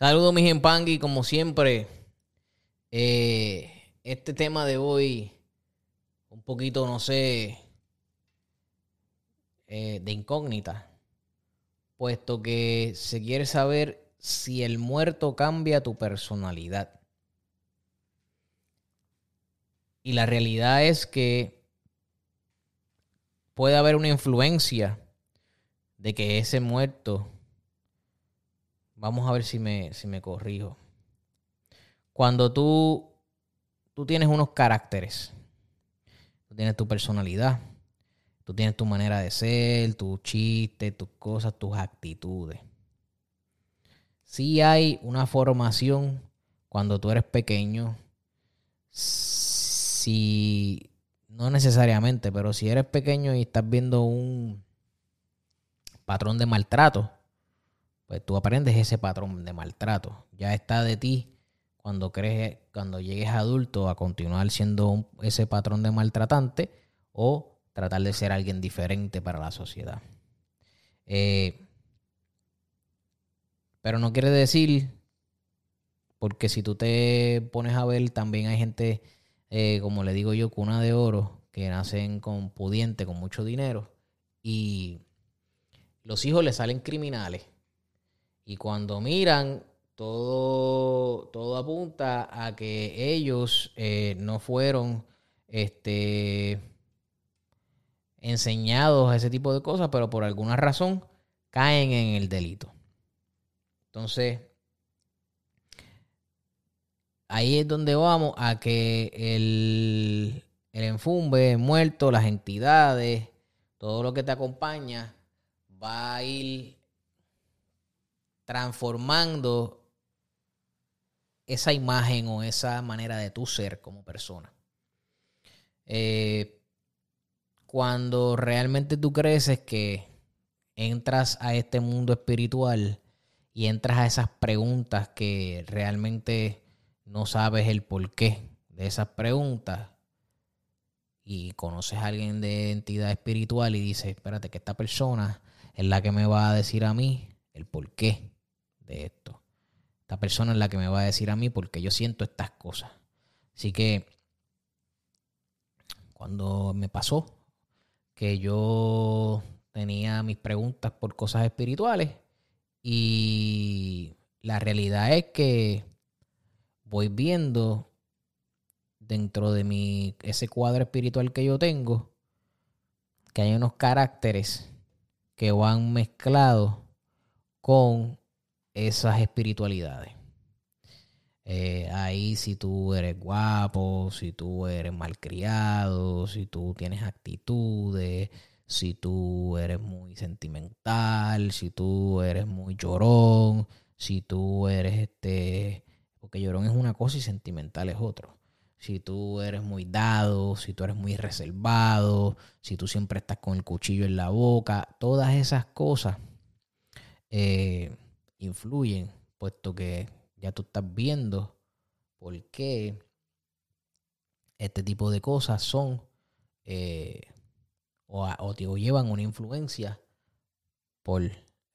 Saludos mis empangui, como siempre. Eh, este tema de hoy, un poquito, no sé, eh, de incógnita, puesto que se quiere saber si el muerto cambia tu personalidad. Y la realidad es que puede haber una influencia de que ese muerto Vamos a ver si me, si me corrijo. Cuando tú, tú tienes unos caracteres, tú tienes tu personalidad, tú tienes tu manera de ser, tus chistes, tus cosas, tus actitudes. Si hay una formación cuando tú eres pequeño, si no necesariamente, pero si eres pequeño y estás viendo un patrón de maltrato, pues tú aprendes ese patrón de maltrato. Ya está de ti cuando crees, cuando llegues adulto a continuar siendo ese patrón de maltratante o tratar de ser alguien diferente para la sociedad. Eh, pero no quiere decir, porque si tú te pones a ver, también hay gente, eh, como le digo yo, cuna de oro, que nacen con pudiente, con mucho dinero, y los hijos le salen criminales y cuando miran, todo, todo apunta a que ellos eh, no fueron este, enseñados a ese tipo de cosas, pero por alguna razón caen en el delito. Entonces, ahí es donde vamos a que el, el muerto, las entidades, todo lo que te acompaña, va a ir transformando esa imagen o esa manera de tu ser como persona. Eh, cuando realmente tú crees que entras a este mundo espiritual y entras a esas preguntas que realmente no sabes el porqué de esas preguntas y conoces a alguien de entidad espiritual y dices, espérate, que esta persona es la que me va a decir a mí el porqué esto. Esta persona es la que me va a decir a mí porque yo siento estas cosas. Así que cuando me pasó que yo tenía mis preguntas por cosas espirituales y la realidad es que voy viendo dentro de mi ese cuadro espiritual que yo tengo que hay unos caracteres que van mezclados con esas espiritualidades. Eh, ahí si tú eres guapo, si tú eres malcriado, si tú tienes actitudes, si tú eres muy sentimental, si tú eres muy llorón, si tú eres este, porque llorón es una cosa y sentimental es otro. Si tú eres muy dado, si tú eres muy reservado, si tú siempre estás con el cuchillo en la boca, todas esas cosas eh, influyen, puesto que ya tú estás viendo por qué este tipo de cosas son eh, o, te, llevan una influencia por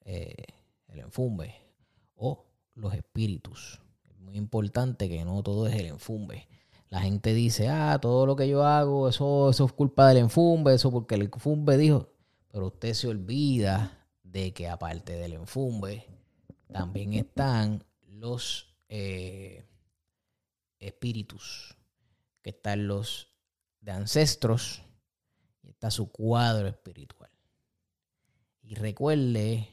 eh, el enfumbe o los espíritus. Es muy importante que no todo es el enfumbe. La gente dice, ah, todo lo que yo hago, eso, eso es culpa del enfumbe, eso porque el enfumbe dijo. Pero usted se olvida de que aparte del enfumbe, también están los eh, espíritus, que están los de ancestros, y está su cuadro espiritual. Y recuerde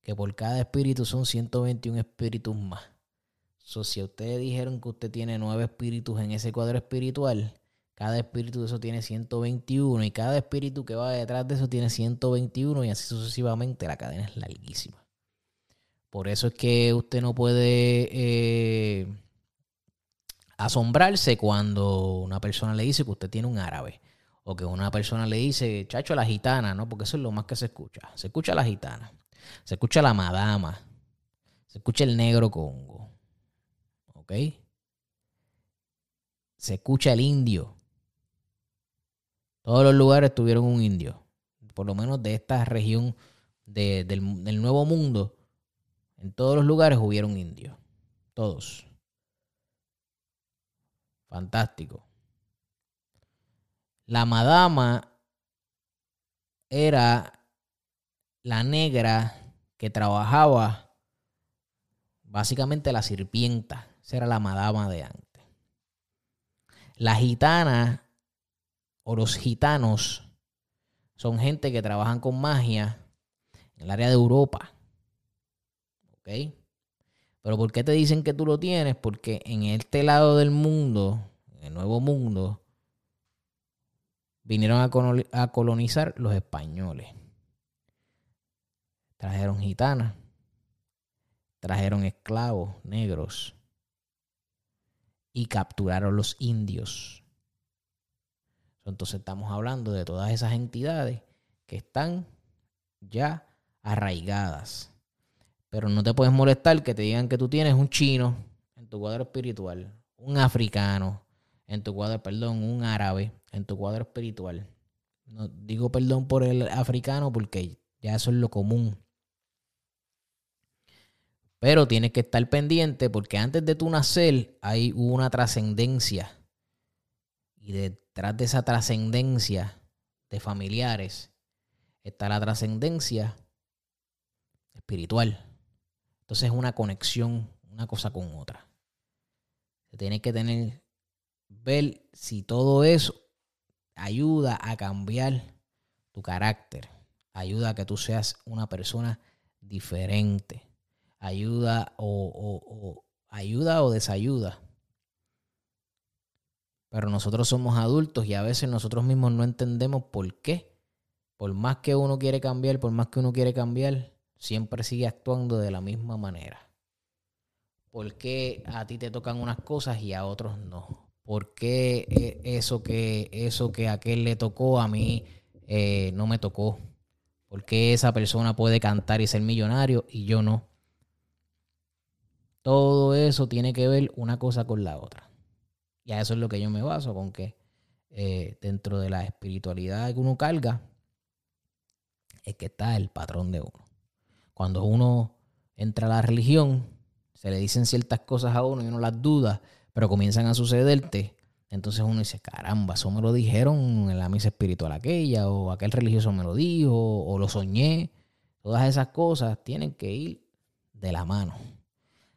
que por cada espíritu son 121 espíritus más. So, si ustedes dijeron que usted tiene nueve espíritus en ese cuadro espiritual, cada espíritu de eso tiene 121 y cada espíritu que va detrás de eso tiene 121 y así sucesivamente. La cadena es larguísima. Por eso es que usted no puede eh, asombrarse cuando una persona le dice que usted tiene un árabe. O que una persona le dice, chacho, la gitana, ¿no? Porque eso es lo más que se escucha. Se escucha la gitana. Se escucha la madama. Se escucha el negro Congo. ¿Ok? Se escucha el indio. Todos los lugares tuvieron un indio. Por lo menos de esta región del, del Nuevo Mundo en todos los lugares hubieron indios. Todos. Fantástico. La madama era la negra que trabajaba básicamente la sirvienta. Esa era la madama de antes. La gitana o los gitanos son gente que trabajan con magia en el área de Europa. ¿Ok? Pero ¿por qué te dicen que tú lo tienes? Porque en este lado del mundo, en el nuevo mundo, vinieron a colonizar los españoles. Trajeron gitanas, trajeron esclavos negros y capturaron los indios. Entonces estamos hablando de todas esas entidades que están ya arraigadas pero no te puedes molestar que te digan que tú tienes un chino en tu cuadro espiritual, un africano en tu cuadro, perdón, un árabe en tu cuadro espiritual. No digo perdón por el africano porque ya eso es lo común. Pero tienes que estar pendiente porque antes de tu nacer hay una trascendencia. Y detrás de esa trascendencia de familiares está la trascendencia espiritual. Entonces es una conexión, una cosa con otra. Se tiene que tener, ver si todo eso ayuda a cambiar tu carácter, ayuda a que tú seas una persona diferente, ayuda o, ayuda o desayuda. Pero nosotros somos adultos y a veces nosotros mismos no entendemos por qué. Por más que uno quiere cambiar, por más que uno quiere cambiar, siempre sigue actuando de la misma manera? ¿Por qué a ti te tocan unas cosas y a otros no? ¿Por qué eh, eso que, eso que a aquel le tocó a mí eh, no me tocó? ¿Por qué esa persona puede cantar y ser millonario y yo no? Todo eso tiene que ver una cosa con la otra. Y a eso es lo que yo me baso, con que eh, dentro de la espiritualidad que uno carga, es que está el patrón de uno. Cuando uno entra a la religión, se le dicen ciertas cosas a uno y uno las duda, pero comienzan a sucederte. Entonces uno dice, caramba, eso me lo dijeron en la misa espiritual aquella, o aquel religioso me lo dijo, o lo soñé. Todas esas cosas tienen que ir de la mano.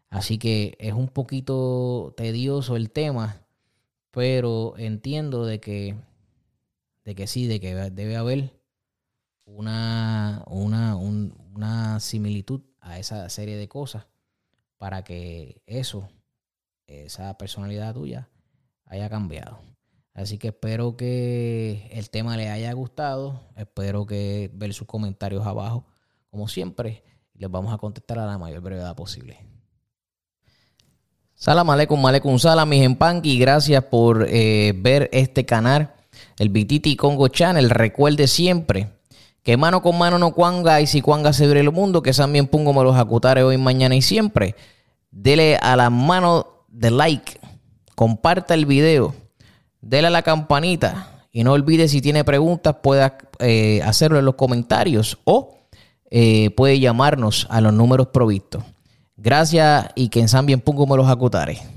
Así que es un poquito tedioso el tema, pero entiendo de que, de que sí, de que debe haber una, una, similitud a esa serie de cosas para que eso, esa personalidad tuya, haya cambiado. Así que espero que el tema le haya gustado. Espero que ver sus comentarios abajo, como siempre. Les vamos a contestar a la mayor brevedad posible. Salam aleikum, aleikum salam, mis y Gracias por eh, ver este canal, el BTT Congo Channel. Recuerde siempre que mano con mano no cuanga y si cuanga se abre el mundo, que también pongo me los acutare hoy, mañana y siempre. Dele a la mano de like, comparta el video, dele a la campanita y no olvide si tiene preguntas pueda eh, hacerlo en los comentarios o eh, puede llamarnos a los números provistos. Gracias y que en San bien pongo me los acutare.